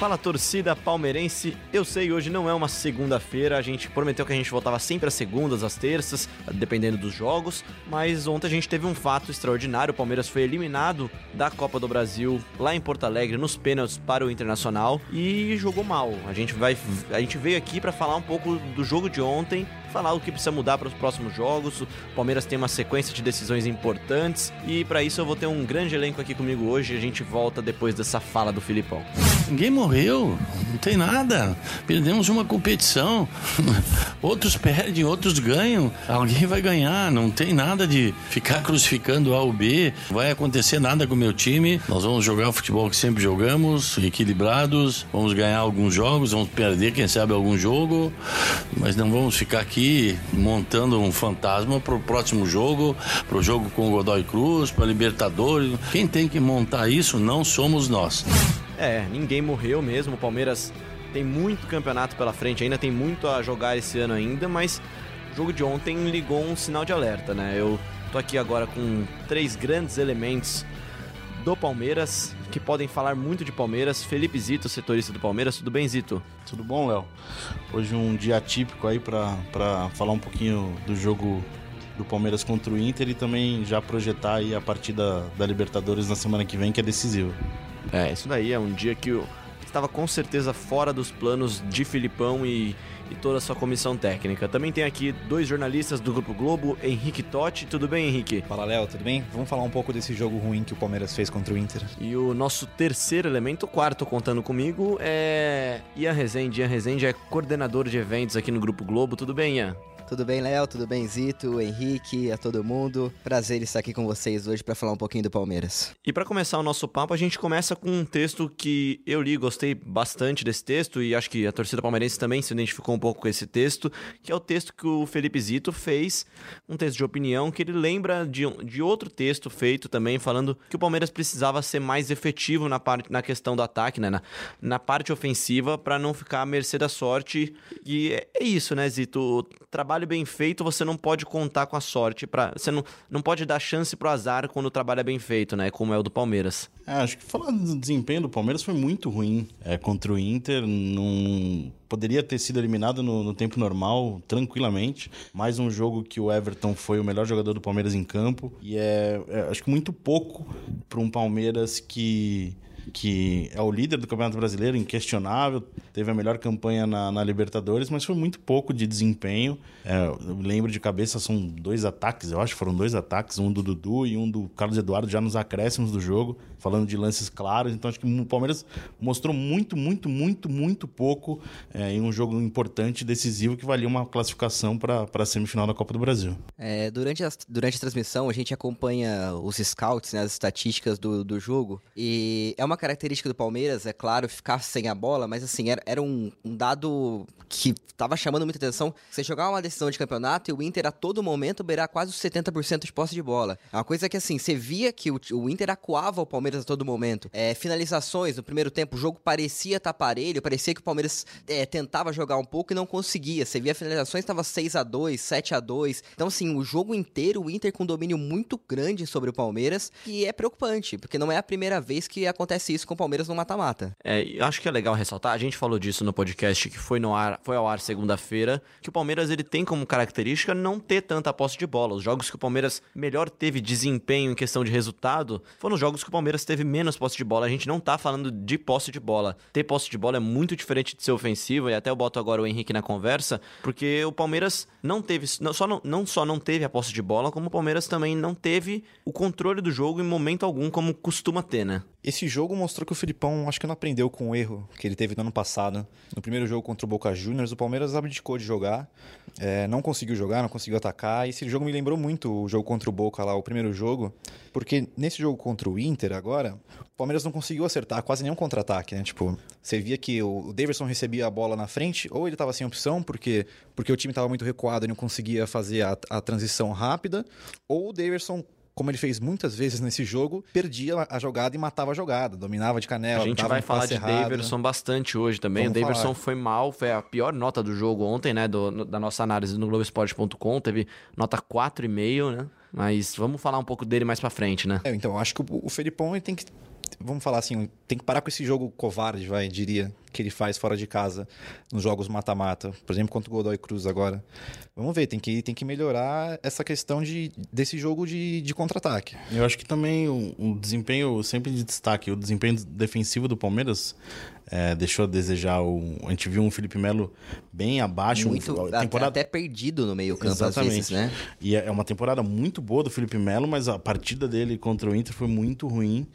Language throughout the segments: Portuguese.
Fala torcida palmeirense, eu sei hoje não é uma segunda-feira, a gente prometeu que a gente voltava sempre às segundas, às terças, dependendo dos jogos, mas ontem a gente teve um fato extraordinário, o Palmeiras foi eliminado da Copa do Brasil lá em Porto Alegre nos pênaltis para o Internacional e jogou mal. A gente vai a gente veio aqui para falar um pouco do jogo de ontem falar o que precisa mudar para os próximos jogos. O Palmeiras tem uma sequência de decisões importantes e para isso eu vou ter um grande elenco aqui comigo hoje. A gente volta depois dessa fala do Filipão. Ninguém morreu, não tem nada. Perdemos uma competição. outros perdem, outros ganham. Alguém vai ganhar. Não tem nada de ficar crucificando A ou B. Vai acontecer nada com o meu time. Nós vamos jogar o futebol que sempre jogamos, equilibrados. Vamos ganhar alguns jogos, vamos perder, quem sabe, algum jogo. Mas não vamos ficar aqui aqui montando um fantasma para o próximo jogo, para o jogo com o Godoy Cruz, para Libertadores. Quem tem que montar isso não somos nós. É, ninguém morreu mesmo. O Palmeiras tem muito campeonato pela frente, ainda tem muito a jogar esse ano ainda, mas o jogo de ontem ligou um sinal de alerta, né? Eu tô aqui agora com três grandes elementos do Palmeiras, que podem falar muito de Palmeiras. Felipe Zito, setorista do Palmeiras. Tudo bem, Zito? Tudo bom, Léo? Hoje um dia atípico aí para falar um pouquinho do jogo do Palmeiras contra o Inter e também já projetar aí a partida da Libertadores na semana que vem, que é decisiva. É, isso daí é um dia que estava com certeza fora dos planos de Filipão e e toda a sua comissão técnica. Também tem aqui dois jornalistas do Grupo Globo, Henrique Totti. Tudo bem, Henrique? Fala, Léo, tudo bem? Vamos falar um pouco desse jogo ruim que o Palmeiras fez contra o Inter. E o nosso terceiro elemento, o quarto contando comigo, é Ian Rezende. Ian Rezende é coordenador de eventos aqui no Grupo Globo. Tudo bem, Ian? Tudo bem, Léo? Tudo bem, Zito, Henrique, a todo mundo? Prazer estar aqui com vocês hoje para falar um pouquinho do Palmeiras. E para começar o nosso papo, a gente começa com um texto que eu li, gostei bastante desse texto e acho que a torcida palmeirense também se identificou um pouco com esse texto, que é o texto que o Felipe Zito fez, um texto de opinião que ele lembra de, de outro texto feito também falando que o Palmeiras precisava ser mais efetivo na parte na questão do ataque, né, na, na parte ofensiva para não ficar à mercê da sorte. E é, é isso, né, Zito? O trabalho trabalho bem feito, você não pode contar com a sorte. Pra, você não, não pode dar chance pro azar quando o trabalho é bem feito, né? Como é o do Palmeiras. É, acho que falar do desempenho do Palmeiras foi muito ruim é, contra o Inter. Não poderia ter sido eliminado no, no, tempo normal, tranquilamente. Mais um jogo que o Everton foi o melhor jogador do Palmeiras em campo. E é, é acho que muito pouco para um Palmeiras que que é o líder do Campeonato Brasileiro, inquestionável, teve a melhor campanha na, na Libertadores, mas foi muito pouco de desempenho. É, eu lembro de cabeça, são dois ataques, eu acho foram dois ataques, um do Dudu e um do Carlos Eduardo já nos acréscimos do jogo, falando de lances claros. Então acho que o Palmeiras mostrou muito, muito, muito, muito pouco é, em um jogo importante, decisivo, que valia uma classificação para a semifinal da Copa do Brasil. É, durante, a, durante a transmissão, a gente acompanha os scouts, né, as estatísticas do, do jogo, e é uma característica do Palmeiras, é claro, ficar sem a bola, mas assim, era, era um, um dado que estava chamando muita atenção. Você jogar uma decisão de campeonato e o Inter a todo momento beirar quase os 70% de posse de bola. É uma coisa que assim, você via que o, o Inter acuava o Palmeiras a todo momento. É, finalizações no primeiro tempo, o jogo parecia estar tá parelho, parecia que o Palmeiras é, tentava jogar um pouco e não conseguia. Você via finalizações, estava 6 a 2 7 a 2 Então, assim, o jogo inteiro, o Inter com domínio muito grande sobre o Palmeiras, e é preocupante, porque não é a primeira vez que acontece isso com o Palmeiras no mata-mata. É, acho que é legal ressaltar, a gente falou disso no podcast que foi no ar, foi ao ar segunda-feira, que o Palmeiras ele tem como característica não ter tanta posse de bola. Os jogos que o Palmeiras melhor teve desempenho em questão de resultado foram os jogos que o Palmeiras teve menos posse de bola. A gente não tá falando de posse de bola. Ter posse de bola é muito diferente de ser ofensivo, e até eu boto agora o Henrique na conversa, porque o Palmeiras não teve, não só não, não só não teve a posse de bola, como o Palmeiras também não teve o controle do jogo em momento algum, como costuma ter, né? Esse jogo mostrou que o Filipão acho que não aprendeu com o erro que ele teve no ano passado. No primeiro jogo contra o Boca Juniors, o Palmeiras abdicou de jogar, é, não conseguiu jogar, não conseguiu atacar. E esse jogo me lembrou muito o jogo contra o Boca lá, o primeiro jogo, porque nesse jogo contra o Inter agora, o Palmeiras não conseguiu acertar quase nenhum contra-ataque, né? Tipo, você via que o Davidson recebia a bola na frente, ou ele estava sem opção, porque, porque o time estava muito recuado e não conseguia fazer a, a transição rápida, ou o Davidson como ele fez muitas vezes nesse jogo, perdia a jogada e matava a jogada, dominava de canela. A gente vai falar de errado. Daverson bastante hoje também. Vamos o Daverson foi mal, foi a pior nota do jogo ontem, né? Do, no, da nossa análise no Globoesporte.com, teve nota 4,5, né? Mas vamos falar um pouco dele mais pra frente, né? É, então, acho que o, o Felipão ele tem que vamos falar assim, tem que parar com esse jogo covarde, vai, diria, que ele faz fora de casa nos jogos mata-mata. Por exemplo, contra o Godoy Cruz agora. Vamos ver, tem que, tem que melhorar essa questão de, desse jogo de, de contra-ataque. Eu acho que também o, o, desempenho, sempre de destaque, o desempenho defensivo do Palmeiras é, deixou a desejar. O, a gente viu um Felipe Melo bem abaixo. Muito, um, temporada... até perdido no meio campo Exatamente. às vezes, né? E é, é uma temporada muito boa do Felipe Melo, mas a partida dele contra o Inter foi muito ruim.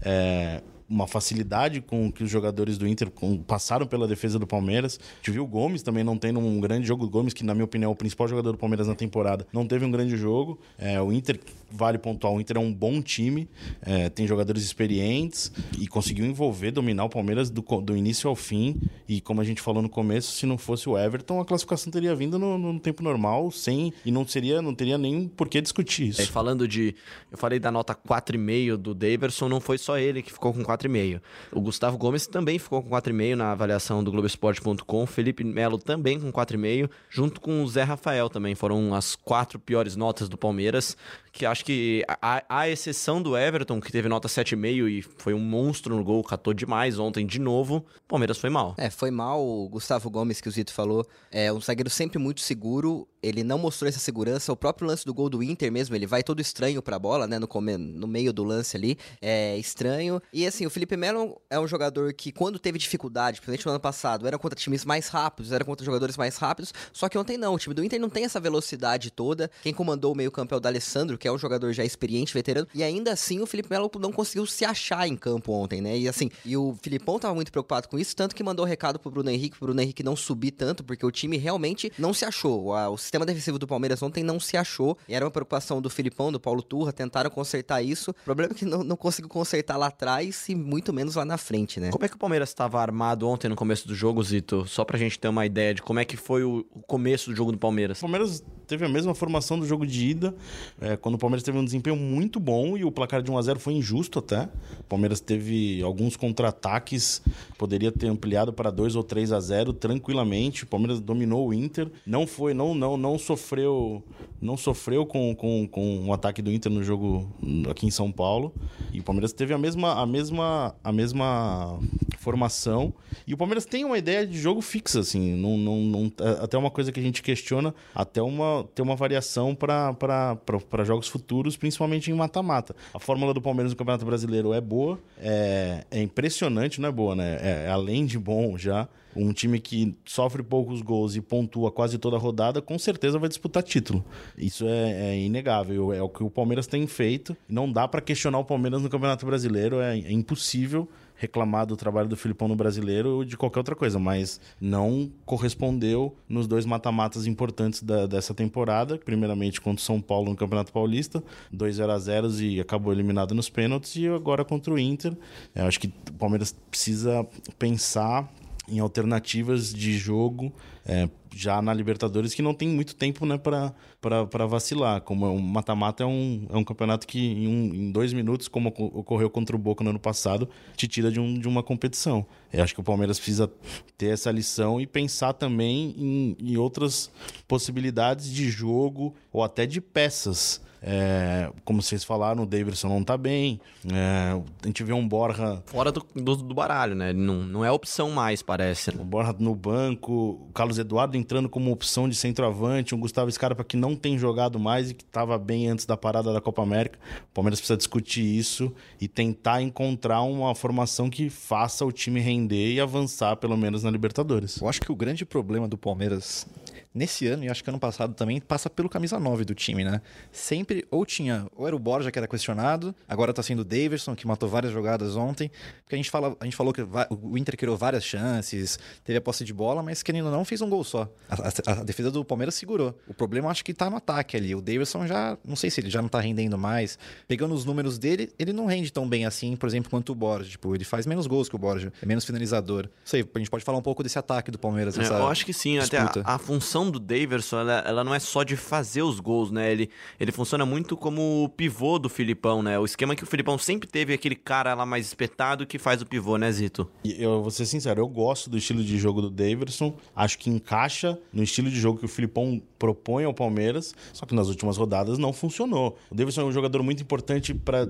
É, uma facilidade com que os jogadores do Inter passaram pela defesa do Palmeiras. A gente viu o Gomes também não tendo um grande jogo. O Gomes, que na minha opinião é o principal jogador do Palmeiras na temporada, não teve um grande jogo. É, o Inter, vale pontuar, o Inter é um bom time, é, tem jogadores experientes e conseguiu envolver, dominar o Palmeiras do, do início ao fim. E como a gente falou no começo, se não fosse o Everton, a classificação teria vindo no, no tempo normal, sem e não seria, não teria nem por que discutir isso. É, falando de, eu falei da nota 4,5 do Daverson, não foi só ele que ficou com 4 4,5. O Gustavo Gomes também ficou com 4,5 na avaliação do Globoesporte.com. Felipe Melo também com 4,5, junto com o Zé Rafael também. Foram as quatro piores notas do Palmeiras que acho que a, a exceção do Everton, que teve nota 7,5 e foi um monstro no gol, catou demais ontem de novo, o Palmeiras foi mal. É, foi mal. O Gustavo Gomes, que o Zito falou, é um zagueiro sempre muito seguro, ele não mostrou essa segurança. O próprio lance do gol do Inter mesmo, ele vai todo estranho pra bola, né, no, no meio do lance ali, é estranho. E assim, o Felipe Melo é um jogador que quando teve dificuldade, principalmente no ano passado, era contra times mais rápidos, era contra jogadores mais rápidos, só que ontem não, o time do Inter não tem essa velocidade toda. Quem comandou o meio campo é o D'Alessandro, que é um jogador já experiente, veterano, e ainda assim o Felipe Melo não conseguiu se achar em campo ontem, né? E assim, e o Filipão tava muito preocupado com isso, tanto que mandou recado pro Bruno Henrique, pro Bruno Henrique não subir tanto, porque o time realmente não se achou. O, sistema defensivo do Palmeiras ontem não se achou, e era uma preocupação do Filipão, do Paulo Turra, tentaram consertar isso. O problema é que não, não conseguiu consertar lá atrás e muito menos lá na frente, né? Como é que o Palmeiras estava armado ontem no começo do jogo, Zito? Só pra gente ter uma ideia de como é que foi o, o começo do jogo do Palmeiras. O Palmeiras teve a mesma formação do jogo de ida, é, quando o Palmeiras teve um desempenho muito bom e o placar de 1 a 0 foi injusto até. O Palmeiras teve alguns contra-ataques, poderia ter ampliado para 2 ou 3 a 0 tranquilamente. O Palmeiras dominou o Inter, não foi, não, não, não sofreu, não sofreu com, com, com um ataque do Inter no jogo aqui em São Paulo. E o Palmeiras teve a mesma, a mesma, a mesma formação. E o Palmeiras tem uma ideia de jogo fixa, assim, não, não, não, é até uma coisa que a gente questiona, até uma ter uma variação para jogos futuros, principalmente em mata-mata. A fórmula do Palmeiras no Campeonato Brasileiro é boa, é, é impressionante, não é boa, né? É além de bom já. Um time que sofre poucos gols e pontua quase toda a rodada, com certeza vai disputar título. Isso é, é inegável, é o que o Palmeiras tem feito. Não dá para questionar o Palmeiras no Campeonato Brasileiro, é, é impossível reclamar do trabalho do Filipão no brasileiro ou de qualquer outra coisa, mas não correspondeu nos dois mata-matas importantes da, dessa temporada, primeiramente contra o São Paulo no Campeonato Paulista, 2 0 a 0 e acabou eliminado nos pênaltis, e agora contra o Inter. Eu acho que o Palmeiras precisa pensar em alternativas de jogo é, já na Libertadores que não tem muito tempo né, para vacilar. Como o é mata-mata é um, é um campeonato que em, um, em, dois minutos, como ocorreu contra o Boca no ano passado, te tira de, um, de uma competição. Eu acho que o Palmeiras precisa ter essa lição e pensar também em, em outras possibilidades de jogo ou até de peças é, como vocês falaram, o Davidson não tá bem. É, a gente vê um Borja. Fora do, do, do baralho, né? Não, não é opção mais, parece. Né? O Borja no banco, o Carlos Eduardo entrando como opção de centroavante, um Gustavo Scarpa que não tem jogado mais e que estava bem antes da parada da Copa América. O Palmeiras precisa discutir isso e tentar encontrar uma formação que faça o time render e avançar, pelo menos, na Libertadores. Eu acho que o grande problema do Palmeiras nesse ano, e acho que ano passado também, passa pelo camisa 9 do time, né? Sempre ou tinha, ou era o Borja que era questionado, agora tá sendo o Daverson, que matou várias jogadas ontem, porque a gente, fala, a gente falou que o Inter criou várias chances, teve a posse de bola, mas querendo ou não, fez um gol só. A, a, a, defesa do Palmeiras segurou. O problema acho que tá no ataque ali. O Daverson já, não sei se ele já não tá rendendo mais. Pegando os números dele, ele não rende tão bem assim, por exemplo, quanto o Borja. Tipo, ele faz menos gols que o Borja, é menos finalizador. Não sei, a gente pode falar um pouco desse ataque do Palmeiras. É, eu acho que sim, disputa. até a, a função função do Daverson, ela, ela não é só de fazer os gols, né? Ele, ele funciona muito como o pivô do Filipão, né? O esquema que o Filipão sempre teve aquele cara lá mais espetado que faz o pivô, né, Zito? Eu vou ser sincero, eu gosto do estilo de jogo do Daverson. Acho que encaixa no estilo de jogo que o Filipão propõe ao Palmeiras, só que nas últimas rodadas não funcionou. O Davidson é um jogador muito importante para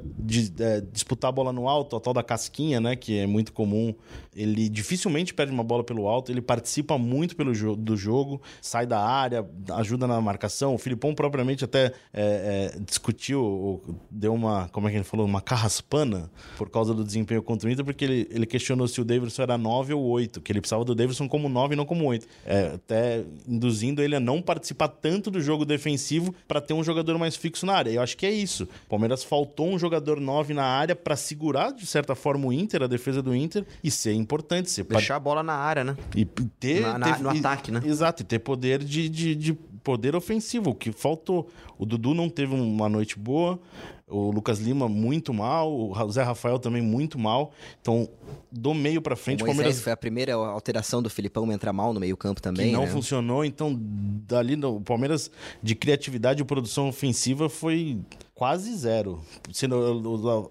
é, disputar a bola no alto, a tal da casquinha, né, que é muito comum. Ele dificilmente perde uma bola pelo alto, ele participa muito pelo jo do jogo, sai da área, ajuda na marcação. O Filipão propriamente até é, é, discutiu, deu uma, como é que ele falou, uma carraspana por causa do desempenho contra o Inter, porque ele, ele questionou se o Davidson era 9 ou 8, que ele precisava do Davidson como 9 e não como 8. É, até induzindo ele a não participar tanto do jogo defensivo para ter um jogador mais fixo na área. Eu acho que é isso. O Palmeiras faltou um jogador 9 na área para segurar, de certa forma, o Inter, a defesa do Inter, e ser importante. Ser Deixar a bola na área, né? E ter. Na, na, ter no ataque, né? Exato, e ter poder de, de, de poder ofensivo, o que faltou. O Dudu não teve uma noite boa, o Lucas Lima muito mal, o Zé Rafael também muito mal. Então, do meio para frente, o Palmeiras foi a primeira alteração do Filipão entrar mal no meio-campo também, que não né? funcionou, então dali o Palmeiras de criatividade e produção ofensiva foi quase zero. Sendo,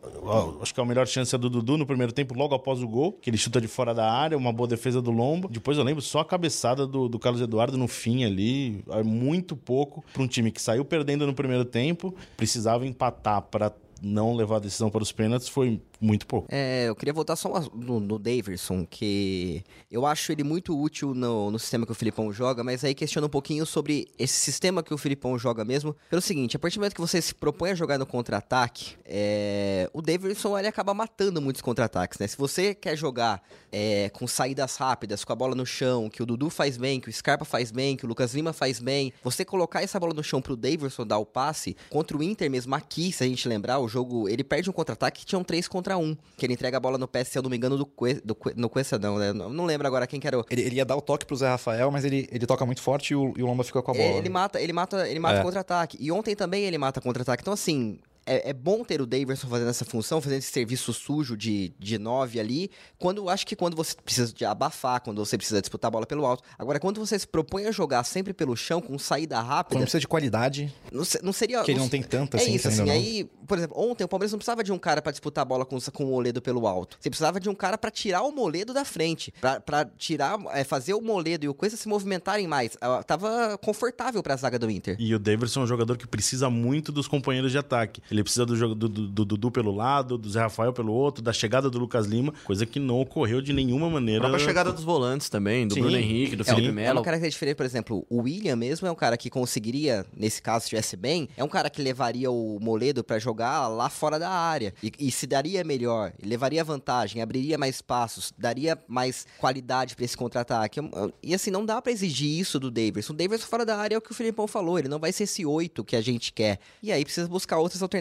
acho que a melhor chance é do Dudu no primeiro tempo, logo após o gol, que ele chuta de fora da área, uma boa defesa do Lombo. Depois eu lembro só a cabeçada do, do Carlos Eduardo no fim ali, é muito pouco para um time que saiu perdendo no primeiro tempo, precisava empatar para não levar a decisão para os pênaltis foi muito pouco. É, eu queria voltar só no, no Daverson, que eu acho ele muito útil no, no sistema que o Filipão joga, mas aí questiono um pouquinho sobre esse sistema que o Filipão joga mesmo. Pelo seguinte, a partir do momento que você se propõe a jogar no contra-ataque, é, o Daverson ele acaba matando muitos contra-ataques, né? Se você quer jogar é, com saídas rápidas, com a bola no chão, que o Dudu faz bem, que o Scarpa faz bem, que o Lucas Lima faz bem, você colocar essa bola no chão pro Daverson dar o passe, contra o Inter mesmo aqui, se a gente lembrar, o jogo, ele perde um contra-ataque que tinha um 3 contra 1, que ele entrega a bola no pé, se eu não me engano, do, Cue, do no Cuesta não, né? Não, não lembro agora quem que era o... Ele, ele, ia dar o toque pro Zé Rafael, mas ele, ele toca muito forte e o, e o Lomba fica com a bola. Ele mata, ele mata, ele mata é. contra-ataque. E ontem também ele mata contra-ataque. Então, assim, é, é, bom ter o Daverson fazendo essa função, fazendo esse serviço sujo de, de nove ali, quando acho que quando você precisa de abafar, quando você precisa disputar a bola pelo alto. Agora, quando você se propõe a jogar sempre pelo chão, com saída rápida. Quando precisa de qualidade. Não, não seria. Que ele não tem tanta É assim, isso, assim. Aí, por exemplo, ontem o Palmeiras não precisava de um cara para disputar a bola com, com o Moledo pelo alto. Você precisava de um cara para tirar o Moledo da frente. para tirar, é, fazer o Moledo e o Coisa se movimentarem mais. Tava confortável para a zaga do Inter. E o Daverson é um jogador que precisa muito dos companheiros de ataque. Ele precisa do jogo do, do Dudu pelo lado, do Zé Rafael pelo outro, da chegada do Lucas Lima, coisa que não ocorreu de nenhuma maneira. A chegada dos volantes também, do Sim. Bruno Henrique, do é, Felipe Melo. É uma característica diferente, por exemplo, o William mesmo é um cara que conseguiria, nesse caso, se estivesse bem, é um cara que levaria o Moledo para jogar lá fora da área e, e se daria melhor, levaria vantagem, abriria mais espaços, daria mais qualidade para esse contra-ataque. E assim, não dá para exigir isso do Davidson. O Davidson fora da área é o que o Filipão falou, ele não vai ser esse oito que a gente quer. E aí precisa buscar outras alternativas.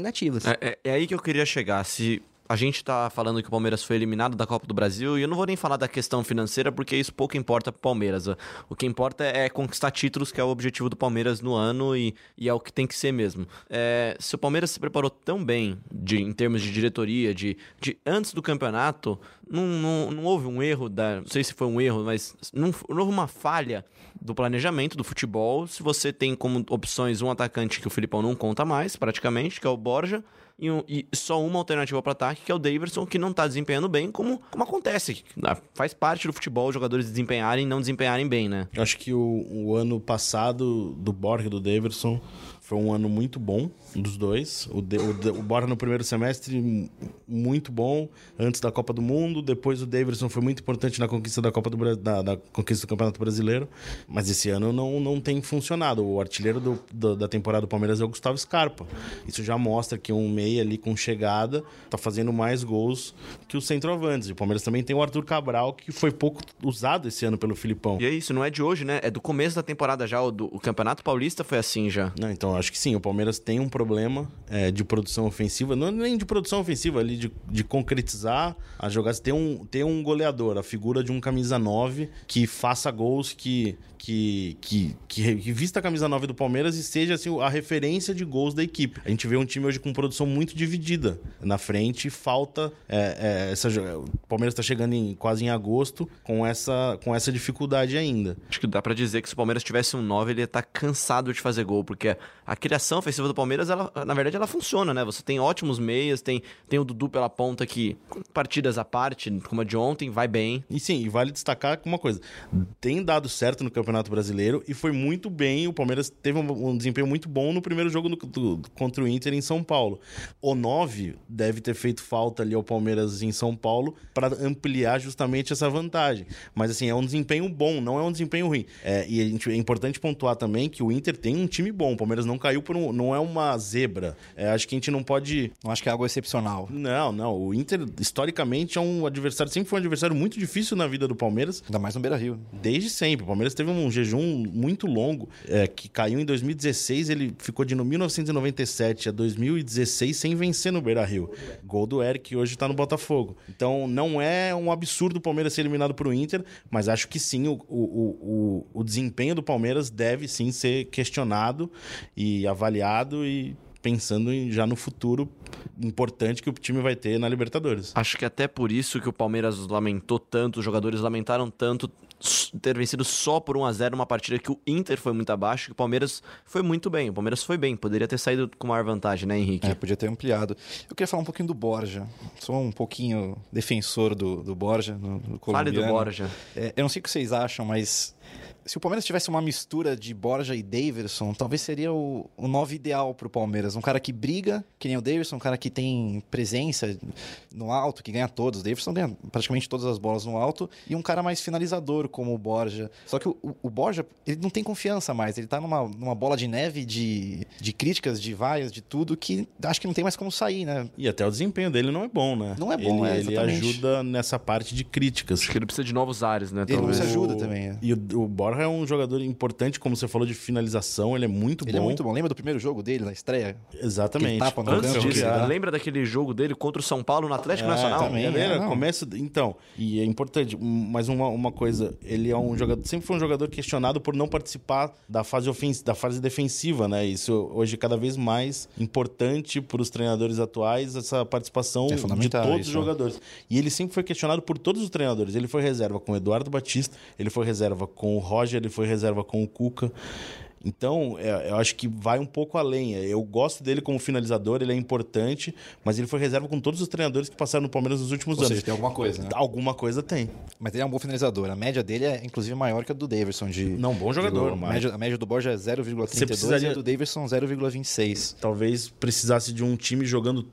É, é, é aí que eu queria chegar. Se a gente tá falando que o Palmeiras foi eliminado da Copa do Brasil e eu não vou nem falar da questão financeira porque isso pouco importa pro Palmeiras. O que importa é conquistar títulos, que é o objetivo do Palmeiras no ano e, e é o que tem que ser mesmo. É, se o Palmeiras se preparou tão bem de, em termos de diretoria, de, de antes do campeonato, não, não, não houve um erro, da, não sei se foi um erro, mas não, não houve uma falha do planejamento do futebol. Se você tem como opções um atacante que o Filipão não conta mais, praticamente, que é o Borja, e, um, e só uma alternativa para ataque, que é o Daverson, que não está desempenhando bem, como, como acontece. Ah, faz parte do futebol os jogadores desempenharem e não desempenharem bem, né? Eu acho que o, o ano passado do Borja e do Daverson foi um ano muito bom dos dois. O, de, o, o Bora no primeiro semestre, muito bom, antes da Copa do Mundo. Depois o Davidson foi muito importante na conquista da Copa do da, da conquista do Campeonato Brasileiro. Mas esse ano não, não tem funcionado. O artilheiro do, do, da temporada do Palmeiras é o Gustavo Scarpa. Isso já mostra que um meia ali com chegada tá fazendo mais gols que os centroavantes. O Palmeiras também tem o Arthur Cabral, que foi pouco usado esse ano pelo Filipão. E é isso, não é de hoje, né? É do começo da temporada já. O, do, o Campeonato Paulista foi assim já. Não, então acho que sim, o Palmeiras tem um problema é, de produção ofensiva, não nem de produção ofensiva, ali de, de concretizar as jogadas, ter um, ter um goleador, a figura de um camisa 9 que faça gols, que, que, que, que, que vista a camisa 9 do Palmeiras e seja assim, a referência de gols da equipe. A gente vê um time hoje com produção muito muito dividida na frente e falta é, é, essa o Palmeiras está chegando em, quase em agosto com essa com essa dificuldade ainda. Acho que dá para dizer que se o Palmeiras tivesse um 9, ele ia estar tá cansado de fazer gol, porque a criação ofensiva do Palmeiras, ela, na verdade, ela funciona, né? Você tem ótimos meias, tem, tem o Dudu pela ponta que, partidas à parte, como a de ontem, vai bem. E sim, vale destacar uma coisa: tem dado certo no Campeonato Brasileiro e foi muito bem. O Palmeiras teve um, um desempenho muito bom no primeiro jogo do, do, contra o Inter em São Paulo. O 9 deve ter feito falta ali ao Palmeiras em São Paulo para ampliar justamente essa vantagem. Mas assim, é um desempenho bom, não é um desempenho ruim. É, e gente, é importante pontuar também que o Inter tem um time bom. O Palmeiras não caiu por um. não é uma zebra. É, acho que a gente não pode. Não acho que é algo excepcional. Não, não. O Inter, historicamente, é um adversário, sempre foi um adversário muito difícil na vida do Palmeiras. Ainda mais no Beira Rio. Desde sempre. O Palmeiras teve um jejum muito longo, é, que caiu em 2016. Ele ficou de 1997 a 2016 sem vencer no Beira Rio. Gol do Eric, que hoje tá no Botafogo. Então não é um absurdo o Palmeiras ser eliminado pro Inter, mas acho que sim, o, o, o, o desempenho do Palmeiras deve sim ser questionado e avaliado e pensando já no futuro importante que o time vai ter na Libertadores. Acho que até por isso que o Palmeiras lamentou tanto, os jogadores lamentaram tanto ter vencido só por 1 a 0 uma partida que o Inter foi muito abaixo, que o Palmeiras foi muito bem. O Palmeiras foi bem, poderia ter saído com maior vantagem, né, Henrique? É, podia ter ampliado. Eu queria falar um pouquinho do Borja. Sou um pouquinho defensor do, do Borja, no, no Fale do Borja. É, eu não sei o que vocês acham, mas se o Palmeiras tivesse uma mistura de Borja e Daverson, talvez seria o, o nove ideal para o Palmeiras. Um cara que briga, que nem o Daverson, um cara que tem presença no alto, que ganha todos. O Daverson ganha praticamente todas as bolas no alto. E um cara mais finalizador, como o Borja. Só que o, o Borja, ele não tem confiança mais. Ele tá numa, numa bola de neve de, de críticas, de vaias, de tudo, que acho que não tem mais como sair, né? E até o desempenho dele não é bom, né? Não é bom, ele, é, ele ajuda nessa parte de críticas. Acho que ele precisa de novos ares, né? Ele não se ajuda também. É. E o, o Borja Borja é um jogador importante, como você falou, de finalização. Ele é muito ele bom. Ele é muito bom. Lembra do primeiro jogo dele na estreia? Exatamente. Tapa no Antes disso, lembra daquele jogo dele contra o São Paulo no Atlético é, Nacional? Também, é, começa, então, e é importante, mas uma, uma coisa, ele é um jogador, sempre foi um jogador questionado por não participar da fase ofensiva, da fase defensiva, né? Isso hoje é cada vez mais importante para os treinadores atuais, essa participação é de todos isso, os jogadores. E ele sempre foi questionado por todos os treinadores. Ele foi reserva com o Eduardo Batista, ele foi reserva com o Roger, ele foi reserva com o Cuca. Então, é, eu acho que vai um pouco além. Eu gosto dele como finalizador, ele é importante, mas ele foi reserva com todos os treinadores que passaram no Palmeiras nos últimos Ou anos. Seja, tem alguma coisa, né? Alguma coisa tem. Mas ele é um bom finalizador. A média dele é, inclusive, maior que a do Davidson. De, Não, bom jogador. a, mas... média, a média do Borja é 0,32 precisaria... e a do Davidson 0,26. Talvez precisasse de um time jogando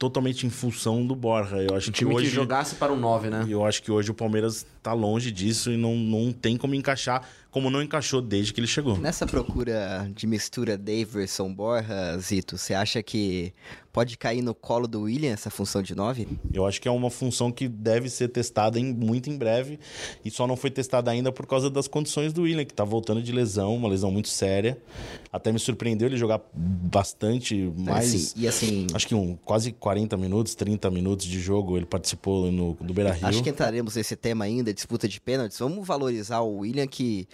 totalmente em função do Borja. Eu acho um que time hoje que jogasse para um 9, né? Eu acho que hoje o Palmeiras está longe disso e não, não tem como encaixar como não encaixou desde que ele chegou. Nessa procura de mistura Daverson Borja, Zito, você acha que pode cair no colo do William essa função de 9? Eu acho que é uma função que deve ser testada em, muito em breve e só não foi testada ainda por causa das condições do William, que está voltando de lesão, uma lesão muito séria. Até me surpreendeu ele jogar bastante mais. Assim, e assim. Acho que um, quase 40 minutos, 30 minutos de jogo ele participou no, do Beira Rio. Acho que entraremos nesse tema ainda, disputa de pênaltis. Vamos valorizar o William, que,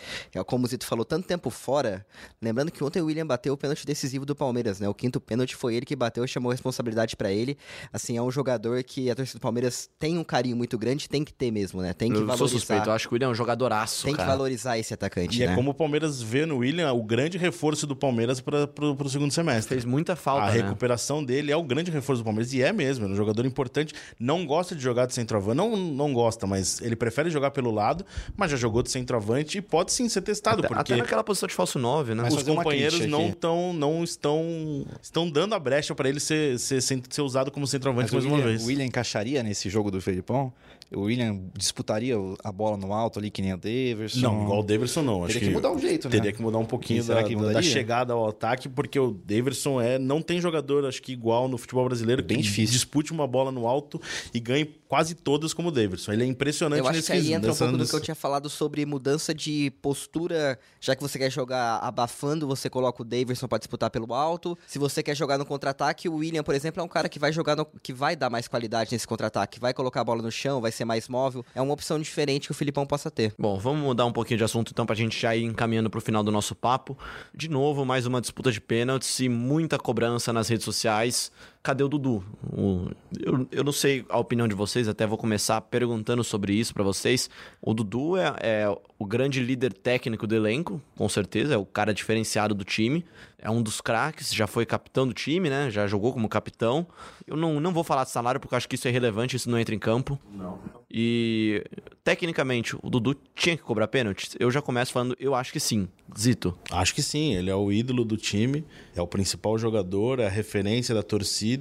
como o Zito falou, tanto tempo fora. Lembrando que ontem o William bateu o pênalti decisivo do Palmeiras, né? O quinto pênalti foi ele que bateu e chamou responsabilidade para ele. Assim, é um jogador que a torcida do Palmeiras tem um carinho muito grande, tem que ter mesmo, né? Tem que eu valorizar. Sou suspeito, eu acho que o William é um jogadoraço, Tem cara. que valorizar esse atacante, E né? é como o Palmeiras vê no William o grande reforço do Palmeiras para o segundo semestre. Fez muita falta, A né? recuperação dele é o grande reforço do Palmeiras. E é mesmo, é um jogador importante. Não gosta de jogar de centroavante. Não, não gosta, mas ele prefere jogar pelo lado, mas já jogou de centroavante e pode sim ser testado. Até, porque até naquela posição de falso 9, né? Mas os companheiros não, tão, não estão, estão dando a brecha para ele ser, ser, ser usado como centroavante mais o uma William, vez. o William encaixaria nesse jogo do Felipão? O William disputaria a bola no alto ali, que nem o Daverson? Não, igual o Daverson não. Acho Teria que mudar o jeito, né? Teria que mudar um pouquinho da, que da- chegada ao ataque, porque o Daverson é, não tem jogador, acho que igual no futebol brasileiro, bem que difícil. dispute uma bola no alto e ganhe quase todas como o Daverson. Ele é impressionante Eu acho nesse que aí quesito, entra um pouco do que eu tinha falado sobre mudança de postura. Já que você quer jogar abafando, você coloca o Daverson pra disputar pelo alto. Se você quer jogar no contra-ataque, o William, por exemplo, é um cara que vai jogar no, que vai dar mais qualidade nesse contra-ataque, vai colocar a bola no chão, vai ser mais móvel. É uma opção diferente que o Filipão possa ter. Bom, vamos mudar um pouquinho de assunto então pra gente já ir encaminhando pro final do nosso papo. De novo, mais uma disputa de pênaltis e muita cobrança nas redes sociais. Cadê o Dudu? O- eu, eu não sei a opinião de vocês, até vou começar perguntando sobre isso pra vocês. O Dudu é, é o grande líder técnico do elenco, com certeza, é o cara diferenciado do time. É um dos craques, já foi capitão do time, né? Já jogou como capitão. Eu não, não vou falar de salário porque eu acho que isso é irrelevante, isso não entra em campo. Não. E tecnicamente, o Dudu tinha que cobrar pênalti? Eu já começo falando, eu acho que sim. Zito. Acho que sim, ele é o ídolo do time, é o principal jogador, é a referência da torcida,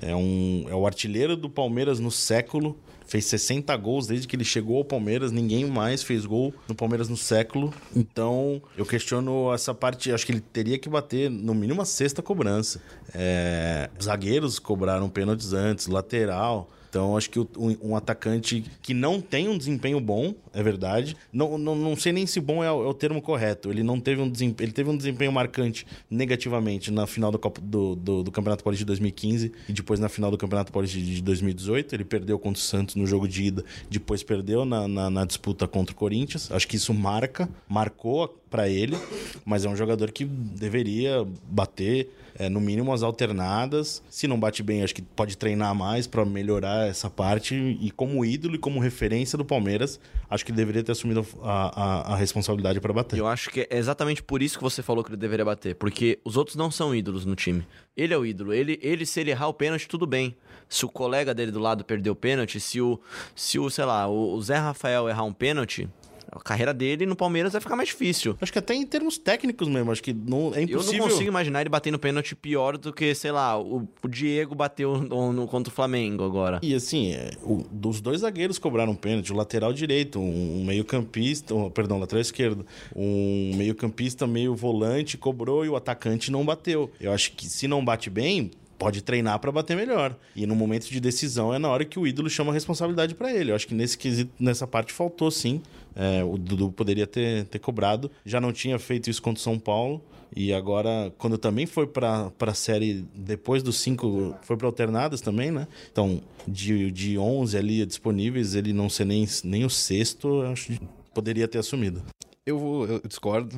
é, um, é o artilheiro do Palmeiras no século. Fez 60 gols desde que ele chegou ao Palmeiras, ninguém mais fez gol no Palmeiras no século. Então, eu questiono essa parte. Acho que ele teria que bater no mínimo a sexta cobrança. É, zagueiros cobraram pênaltis antes, lateral. Então, acho que um, atacante que não tem um desempenho bom, é verdade. Não, não, não sei nem se bom é o, é o termo correto. Ele não teve um desempenho, ele teve um desempenho marcante negativamente na final do, do, do, do Campeonato Paulista de 2015 e depois na final do Campeonato Paulista de 2018. Ele perdeu contra o Santos no jogo de ida, depois perdeu na, na, na disputa contra o Corinthians. Acho que isso marca, marcou para ele, mas é um jogador que deveria bater é, no mínimo as alternadas. Se não bate bem, acho que pode treinar mais para melhorar essa parte. E como ídolo e como referência do Palmeiras, acho que deveria ter assumido a, a, a responsabilidade para bater. Eu acho que é exatamente por isso que você falou que ele deveria bater. Porque os outros não são ídolos no time. Ele é o ídolo. Ele, ele se ele errar o pênalti, tudo bem. Se o colega dele do lado perder o pênalti, se o, se o sei lá, o Zé Rafael errar um pênalti, a carreira dele no Palmeiras vai ficar mais difícil. Acho que até em termos técnicos mesmo, acho que não, é Eu impossível. não consigo imaginar ele batendo pênalti pior do que, sei lá, o, o Diego bateu no, no- contra o Flamengo agora. E assim, é, o- dos dois zagueiros cobraram pênalti, o lateral direito, um, um meio-campista, um, perdão, lateral esquerdo, um meio-campista, meio volante cobrou e o atacante não bateu. Eu acho que se não bate bem, pode treinar pra bater melhor. E no momento de decisão é na hora que o ídolo chama a responsabilidade pra ele. Eu acho que nesse quesito, nessa parte faltou sim. É, o Dudu poderia ter, ter cobrado. Já não tinha feito isso contra o São Paulo. E agora, quando também foi pra, pra série, depois dos cinco, foi pra alternadas também, né? Então, de, de 11 ali disponíveis, ele não ser nem, nem o sexto, acho que poderia ter assumido. Eu, vou- eu discordo.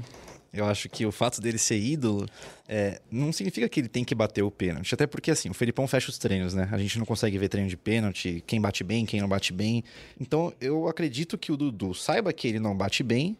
Eu acho que o fato dele ser ídolo é, não significa que ele tem que bater o pênalti. Até porque, assim, o Felipão fecha os treinos, né? A gente não consegue ver treino de pênalti, quem bate bem, quem não bate bem. Então, eu acredito que o Dudu saiba que ele não bate bem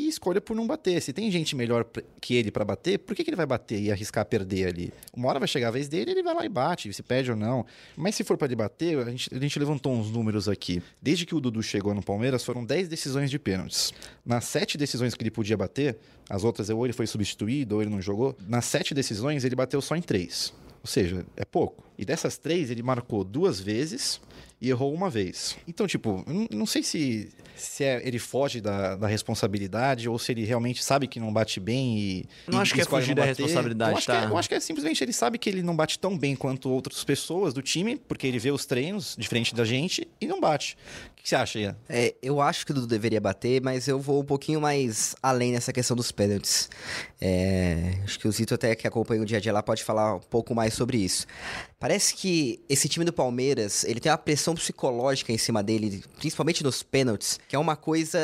e escolha por não bater. Se tem gente melhor que ele pra bater, por que, que ele vai bater e arriscar perder ali? Uma hora vai chegar a vez dele, ele vai lá e bate, se pede ou não. Mas se for pra ele bater, a gente, a gente levantou uns números aqui. Desde que o Dudu chegou no Palmeiras, foram 10 decisões de pênaltis. Nas sete decisões que ele podia bater, as outras ou ele foi substituído ou ele não jogou, nas sete decisões ele bateu só em três. Ou seja, é pouco. E dessas três, ele marcou duas vezes e errou uma vez. Então, tipo, não, sei se, se é- ele foge da, da responsabilidade ou se ele realmente sabe que não bate bem e. Não e acho que é fugir da responsabilidade, eu acho tá? Que é, eu acho que é simplesmente ele sabe que ele não bate tão bem quanto outras pessoas do time, porque ele vê os treinos diferente da gente e não bate. Que você acha, Ian? É, eu acho que o Dudu deveria bater, mas eu vou um pouquinho mais além nessa questão dos pênaltis. É, acho que o Zito, até que acompanha o dia a dia lá, pode falar um pouco mais sobre isso. Parece que esse time do Palmeiras, ele tem uma pressão psicológica em cima dele, principalmente nos pênaltis, que é uma coisa,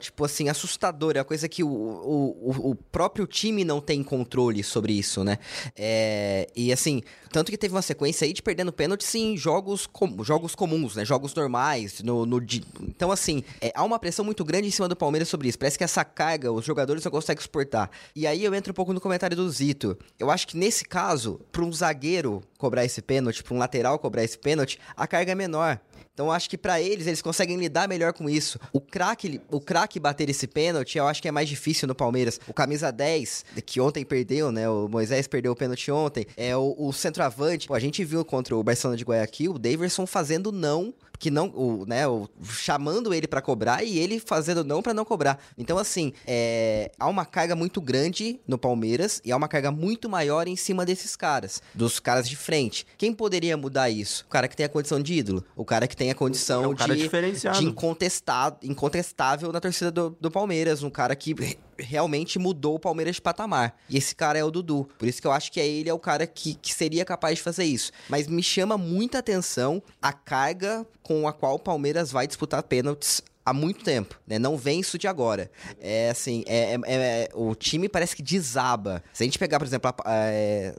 tipo assim, assustadora. É uma coisa que o, o- o próprio time não tem controle sobre isso, né? É, e assim, tanto que teve uma sequência aí de perdendo pênaltis em jogos, com- jogos comuns, né? Jogos normais, no, no di- Então, assim, é, há uma pressão muito grande em cima do Palmeiras sobre isso. Parece que essa carga os jogadores não conseguem suportar. E aí eu entro um pouco no comentário do Zito. Eu acho que nesse caso, para um zagueiro cobrar esse pênalti, para um lateral cobrar esse pênalti, a carga é menor. Então eu acho que pra eles, eles conseguem lidar melhor com isso. O craque, o craque bater esse pênalti, eu acho que é mais difícil no Palmeiras. O camisa 10, que ontem perdeu, né? O Moisés perdeu o pênalti ontem. É o, o centroavante. Pô, a gente viu contra o Barcelona de Guayaquil, o Daverson fazendo não que não, o, né, o, chamando ele pra cobrar e ele fazendo não pra não cobrar. Então, assim, é, há uma carga muito grande no Palmeiras e há uma carga muito maior em cima desses caras, dos caras de frente. Quem poderia mudar isso? O cara que tem a condição de ídolo, o cara que tem a condição É um cara de, diferenciado. de incontestado, incontestável na torcida do, do Palmeiras, um cara que realmente mudou o Palmeiras de patamar. E esse cara é o Dudu. Por isso que eu acho que é ele é o cara que, que seria capaz de fazer isso. Mas me chama muita atenção a carga com a qual o Palmeiras vai disputar pênaltis há muito tempo, né? Não vem isso de agora. É assim, é, é, é o time parece que desaba. Se a gente pegar, por exemplo, a, é,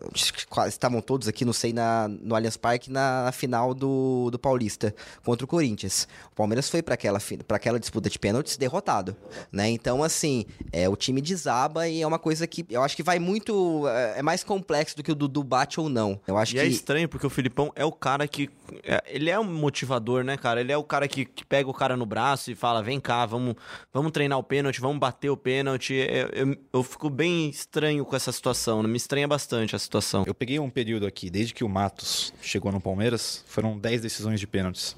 estavam todos aqui, não sei, na, no Allianz Parque na, na, final do, do Paulista contra o Corinthians. O Palmeiras foi para aquela, aquela disputa de pênaltis derrotado, né? Então, assim, é, o time desaba e é uma coisa que eu acho que vai muito. É, é mais complexo do que o do, do bate ou não. Eu acho e que... é estranho, porque o Filipão é o cara que. É, ele é um motivador, né, cara? Ele é o cara que, que, pega o cara no braço e fala: vem cá, vamos, vamos treinar o pênalti, vamos bater o pênalti. Eu, é, eu, eu fico bem estranho com essa situação, né? me estranha bastante a situação. Eu peguei um período aqui, desde que o Matos chegou no Palmeiras, foram 10 decisões de pênaltis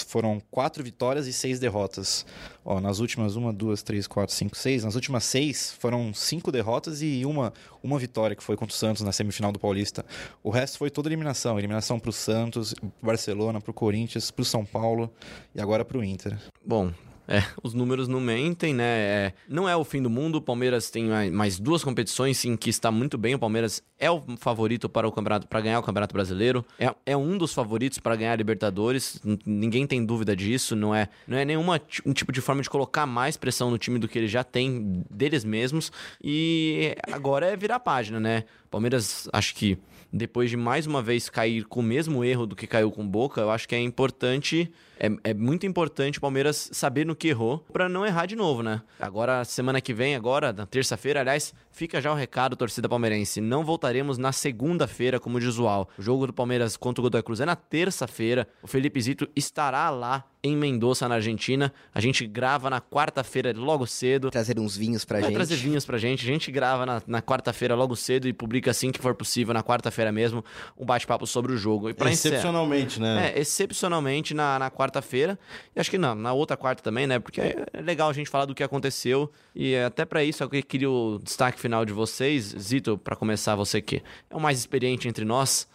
foram quatro vitórias e seis derrotas. Ó, nas últimas, uma, duas, três, quatro, cinco, seis. Nas últimas seis, foram cinco derrotas e uma, uma vitória, que foi contra o Santos na semifinal do Paulista. O resto foi toda eliminação. Eliminação para o Santos, pro Barcelona, para o Corinthians, para o São Paulo e agora para o Inter. Bom, é, os números não mentem, né? É, não é o fim do mundo. O Palmeiras tem mais duas competições em que está muito bem. O Palmeiras é o favorito para o campeonato, para ganhar o Campeonato Brasileiro. É, é um dos favoritos para ganhar a Libertadores. Ninguém tem dúvida disso. Não é, não é nenhuma um tipo de forma de colocar mais pressão no time do que ele já tem deles mesmos. E agora é virar a página, né? Palmeiras, acho que depois de mais uma vez cair com o mesmo erro do que caiu com Boca, eu acho que é importante, é, é muito importante o Palmeiras saber no que errou para não errar de novo, né? Agora, semana que vem, agora, na terça-feira, aliás, fica já o recado, torcida palmeirense. Não voltaremos na segunda-feira como de usual. O jogo do Palmeiras contra o Godoy Cruz é na terça-feira. O Felipe Zito estará lá em Mendoza, na Argentina. A gente grava na quarta-feira logo cedo. Trazer uns vinhos pra Vai gente. trazer vinhos pra gente. A gente grava na, na quarta-feira logo cedo e publica assim que for possível, na quarta-feira mesmo, um bate-papo sobre o jogo. E pra excepcionalmente, encerrar, né? É, excepcionalmente na, na quarta-feira. E acho que não, na outra quarta também, né? Porque é, é legal a gente falar do que aconteceu. E até para isso, eu queria o destaque final de vocês. Zito, para começar, você que é o mais experiente entre nós.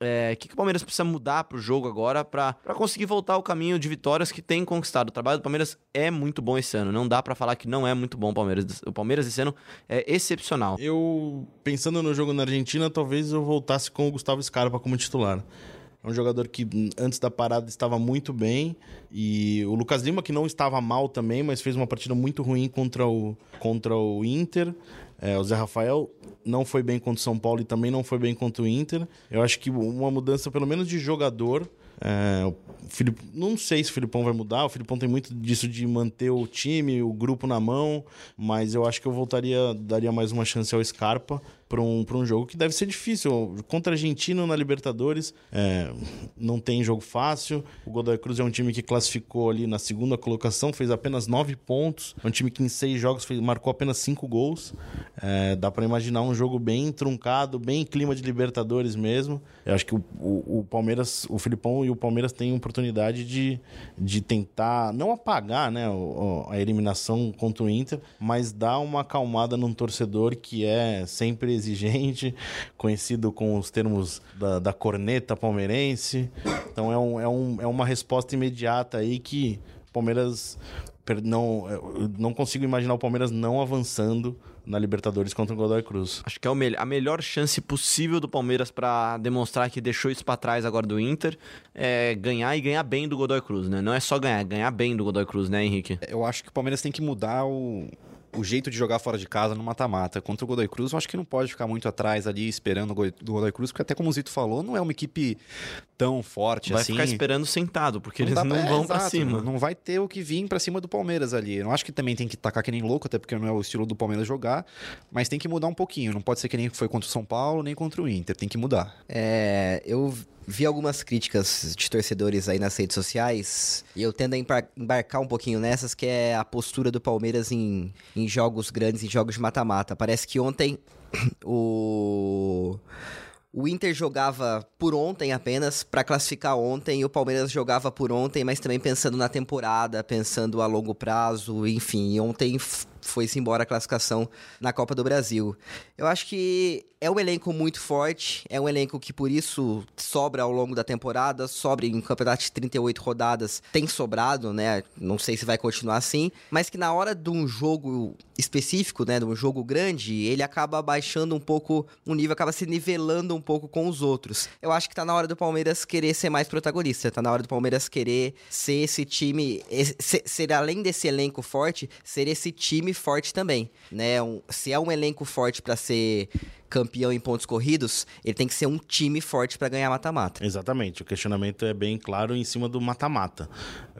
É, o que, que o Palmeiras precisa mudar pro jogo agora para conseguir voltar ao caminho de vitórias que tem conquistado? O trabalho do Palmeiras é muito bom esse ano. Não dá para falar que não é muito bom o Palmeiras. O Palmeiras esse ano é excepcional. Eu, pensando no jogo na Argentina, talvez eu voltasse com o Gustavo Scarpa como titular. É um jogador que antes da parada estava muito bem. E o Lucas Lima, que não estava mal também, mas fez uma partida muito ruim contra o, contra o Inter. É, o Zé Rafael não foi bem contra o São Paulo e também não foi bem contra o Inter. Eu acho que uma mudança, pelo menos de jogador. É, o não sei se o Filipão vai mudar. O Filipão tem muito disso de manter o time, o grupo na mão. Mas eu acho que eu voltaria, daria mais uma chance ao Scarpa para um, um jogo que deve ser difícil. Contra Argentina na Libertadores, é, não tem jogo fácil. O Godoy Cruz é um time que classificou ali na segunda colocação, fez apenas nove pontos. É um time que em seis jogos fez, marcou apenas cinco gols. É, dá para imaginar um jogo bem truncado, bem clima de Libertadores mesmo. Eu acho que o, o, o Palmeiras, o Filipão e o Palmeiras têm oportunidade de, de tentar, não apagar né, a eliminação contra o Inter, mas dar uma acalmada num torcedor que é sempre exigente, conhecido com os termos da, da corneta palmeirense. Então é, um, é, um, é uma resposta imediata aí que o Palmeiras não, não consigo imaginar o Palmeiras não avançando na Libertadores contra o Godoy Cruz. Acho que é a melhor chance possível do Palmeiras para demonstrar que deixou isso para trás agora do Inter é ganhar e ganhar bem do Godoy Cruz, né? Não é só ganhar, é ganhar bem do Godoy Cruz, né, Henrique? Eu acho que o Palmeiras tem que mudar o, o jeito de jogar fora de casa no mata-mata. Contra o Godoy Cruz, eu acho que não pode ficar muito atrás ali esperando o Godoy Cruz, porque até como o Zito falou, não é uma equipe tão forte vai assim. Vai ficar esperando sentado, porque não eles não é, vão para cima. Não vai ter o que vir para cima do Palmeiras ali. Eu não acho que também tem que tacar que nem louco, até porque não é o estilo do Palmeiras jogar, mas tem que mudar um pouquinho. Não pode ser que nem foi contra o São Paulo, nem contra o Inter. Tem que mudar. É, eu vi algumas críticas de torcedores aí nas redes sociais e eu tendo a embarcar um pouquinho nessas, que é a postura do Palmeiras em, em jogos grandes, em jogos de mata-mata. Parece que ontem o. O Inter jogava por ontem apenas, para classificar ontem, e o Palmeiras jogava por ontem, mas também pensando na temporada, pensando a longo prazo, enfim. Ontem foi-se embora a classificação na Copa do Brasil. Eu acho que é um elenco muito forte, é um elenco que por isso sobra ao longo da temporada, sobra em um campeonato de 38 rodadas, tem sobrado, né? Não sei se vai continuar assim, mas que na hora de um jogo específico, né, de um jogo grande, ele acaba baixando um pouco o nível, acaba se nivelando um pouco com os outros. Eu acho que tá na hora do Palmeiras querer ser mais protagonista, tá na hora do Palmeiras querer ser esse time, ser, ser além desse elenco forte, ser esse time forte também, né? Um, se é um elenco forte para ser campeão em pontos corridos, ele tem que ser um time forte para ganhar mata-mata. Exatamente. O questionamento é bem claro em cima do mata-mata.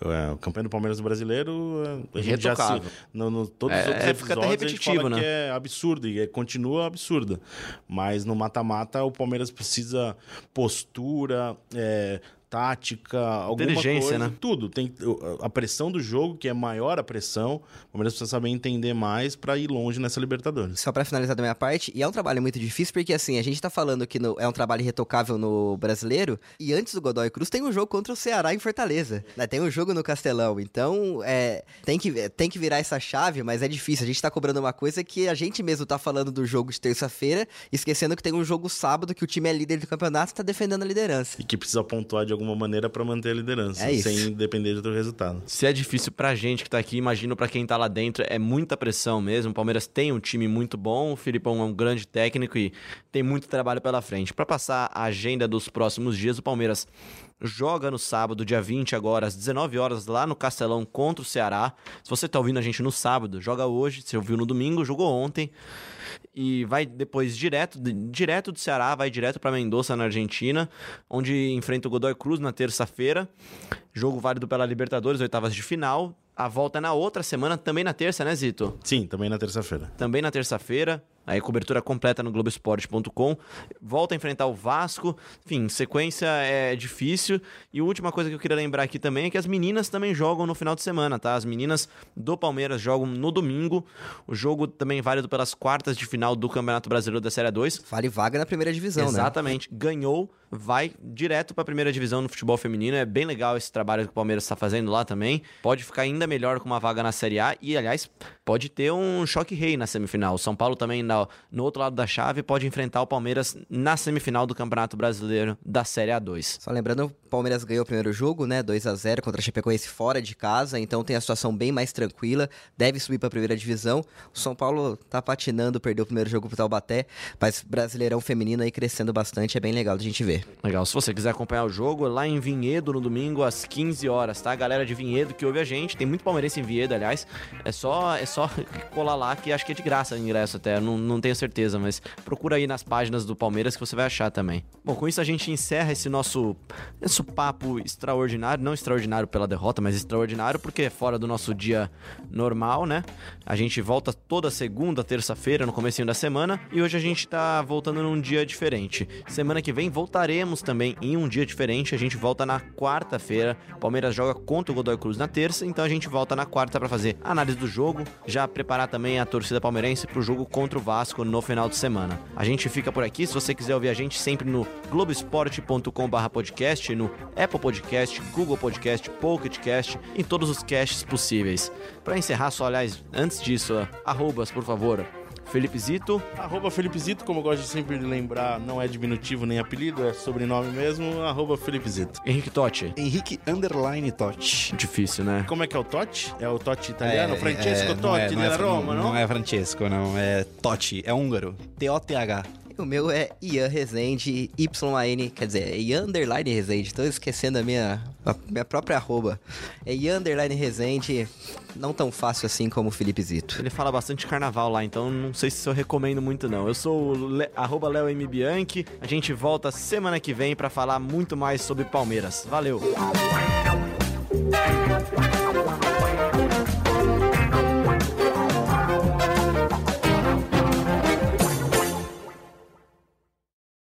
É, o campeão do Palmeiras do Brasileiro, a gente já se, no, no, todos é, os outros é, episódios fica até repetitivo, né? que é absurdo e é, continua absurda. Mas no mata-mata o Palmeiras precisa postura, é, tática, alguma coisa, né? tudo. Tem a pressão do jogo, que é maior a pressão, o Palmeiras precisa saber entender mais para ir longe nessa Libertadores. Só para finalizar da minha parte, e é um trabalho muito difícil, porque assim, a gente tá falando que no- é um trabalho irretocável no brasileiro, e antes do Godoy Cruz tem um jogo contra o Ceará em Fortaleza. né? Tem um jogo no Castelão. Então, é, tem, que, tem que virar essa chave, mas é difícil. A gente tá cobrando uma coisa que a gente mesmo tá falando do jogo de terça-feira, esquecendo que tem um jogo sábado que o time é líder do campeonato e tá defendendo a liderança. E que precisa pontuar de alguma maneira para manter a liderança, É sem depender do resultado. Se é difícil pra gente que tá aqui, imagino pra quem tá lá dentro, é muita pressão mesmo. O Palmeiras tem um time muito bom, o Filipão é um grande técnico e tem muito trabalho pela frente. Pra passar a agenda dos próximos dias, o Palmeiras joga no sábado, dia 20 agora, às 19 horas, lá no Castelão contra o Ceará. Se você tá ouvindo a gente no sábado, joga hoje. Se ouviu no domingo, jogou ontem. E vai depois direto, direto do Ceará, vai direto pra Mendoza, na Argentina, onde enfrenta o Godoy Cruz na terça-feira. Jogo válido pela Libertadores, oitavas de final. A volta é na outra semana, também na terça, né, Zito? Sim, também na terça-feira. Também na terça-feira. Aí cobertura completa no Globoesporte.com. Volta a enfrentar o Vasco. Enfim, sequência é difícil. E a última coisa que eu queria lembrar aqui também é que as meninas também jogam no final de semana, tá? As meninas do Palmeiras jogam no domingo. O jogo também válido pelas quartas de final do Campeonato Brasileiro da Série 2. Vale vaga na primeira divisão, né? Exatamente. Ganhou, vai direto para a primeira divisão no futebol feminino. É bem legal esse trabalho que o Palmeiras está fazendo lá também. Pode ficar ainda melhor com uma vaga na Série A e, aliás, pode ter um choque rei na semifinal. O São Paulo também, na- no outro lado da chave, pode enfrentar o Palmeiras na semifinal do Campeonato Brasileiro da Série A2. Só lembrando, o Palmeiras ganhou o primeiro jogo, né? 2 a 0 contra a Chapecoense fora de casa, então tem a situação bem mais tranquila, deve subir para a primeira divisão. O São Paulo tá patinando, perdeu o primeiro jogo pro Taubaté, mas Brasileirão feminino aí crescendo bastante, é bem legal de a gente ver. Legal, se você quiser acompanhar o jogo, lá em Vinhedo no domingo às 15 horas, tá? A galera de Vinhedo que ouve a gente, tem muito palmeirense em Vinhedo, aliás. É só, é só colar lá que acho que é de graça o ingresso até, não, não tenho certeza, mas procura aí nas páginas do Palmeiras que você vai achar também. Bom, com isso a gente encerra esse nosso, esse papo extraordinário, não extraordinário pela derrota, mas extraordinário porque é fora do nosso dia normal, né? A gente volta toda segunda, terça-feira, no comecinho da semana, e hoje a gente tá voltando num dia diferente. Semana que vem voltaremos também em um dia diferente, a gente volta na quarta-feira. Palmeiras joga contra o Godoy Cruz na terça, então a gente volta na quarta para fazer análise do jogo, já preparar também a torcida palmeirense pro jogo contra o Vasco no final de semana. A gente fica por aqui, se você quiser ouvir a gente sempre no globesport.com/podcast, no Apple Podcast, Google Podcast, Pocket Cast, em todos os casts possíveis. Para encerrar, só aliás, antes disso, arrobas, por favor. Felipe Zito, Arroba Felipe Zito, como eu gosto de sempre lembrar, não é diminutivo nem apelido, é sobrenome mesmo, arroba Felipe Zito. Henrique Totti. Henrique Underline Totti. Difícil, né? Como é que é o Totti? É o Totti italiano? Francesco não Totti, é- não é- Roma, não? Não é Francesco, não. É Totti, é húngaro. T-O-T-H. O meu é Ian Rezende, Y-A-N, quer dizer, é Ian Underline Rezende. Tô esquecendo a minha, a minha própria arroba. É Ian Underline Rezende, não tão fácil assim como o Felipe Zito. Ele fala bastante carnaval lá, então não sei se eu recomendo muito não. Eu sou o Le... arroba Leo M. Bianchi. A gente volta semana que vem para falar muito mais sobre Palmeiras. Valeu!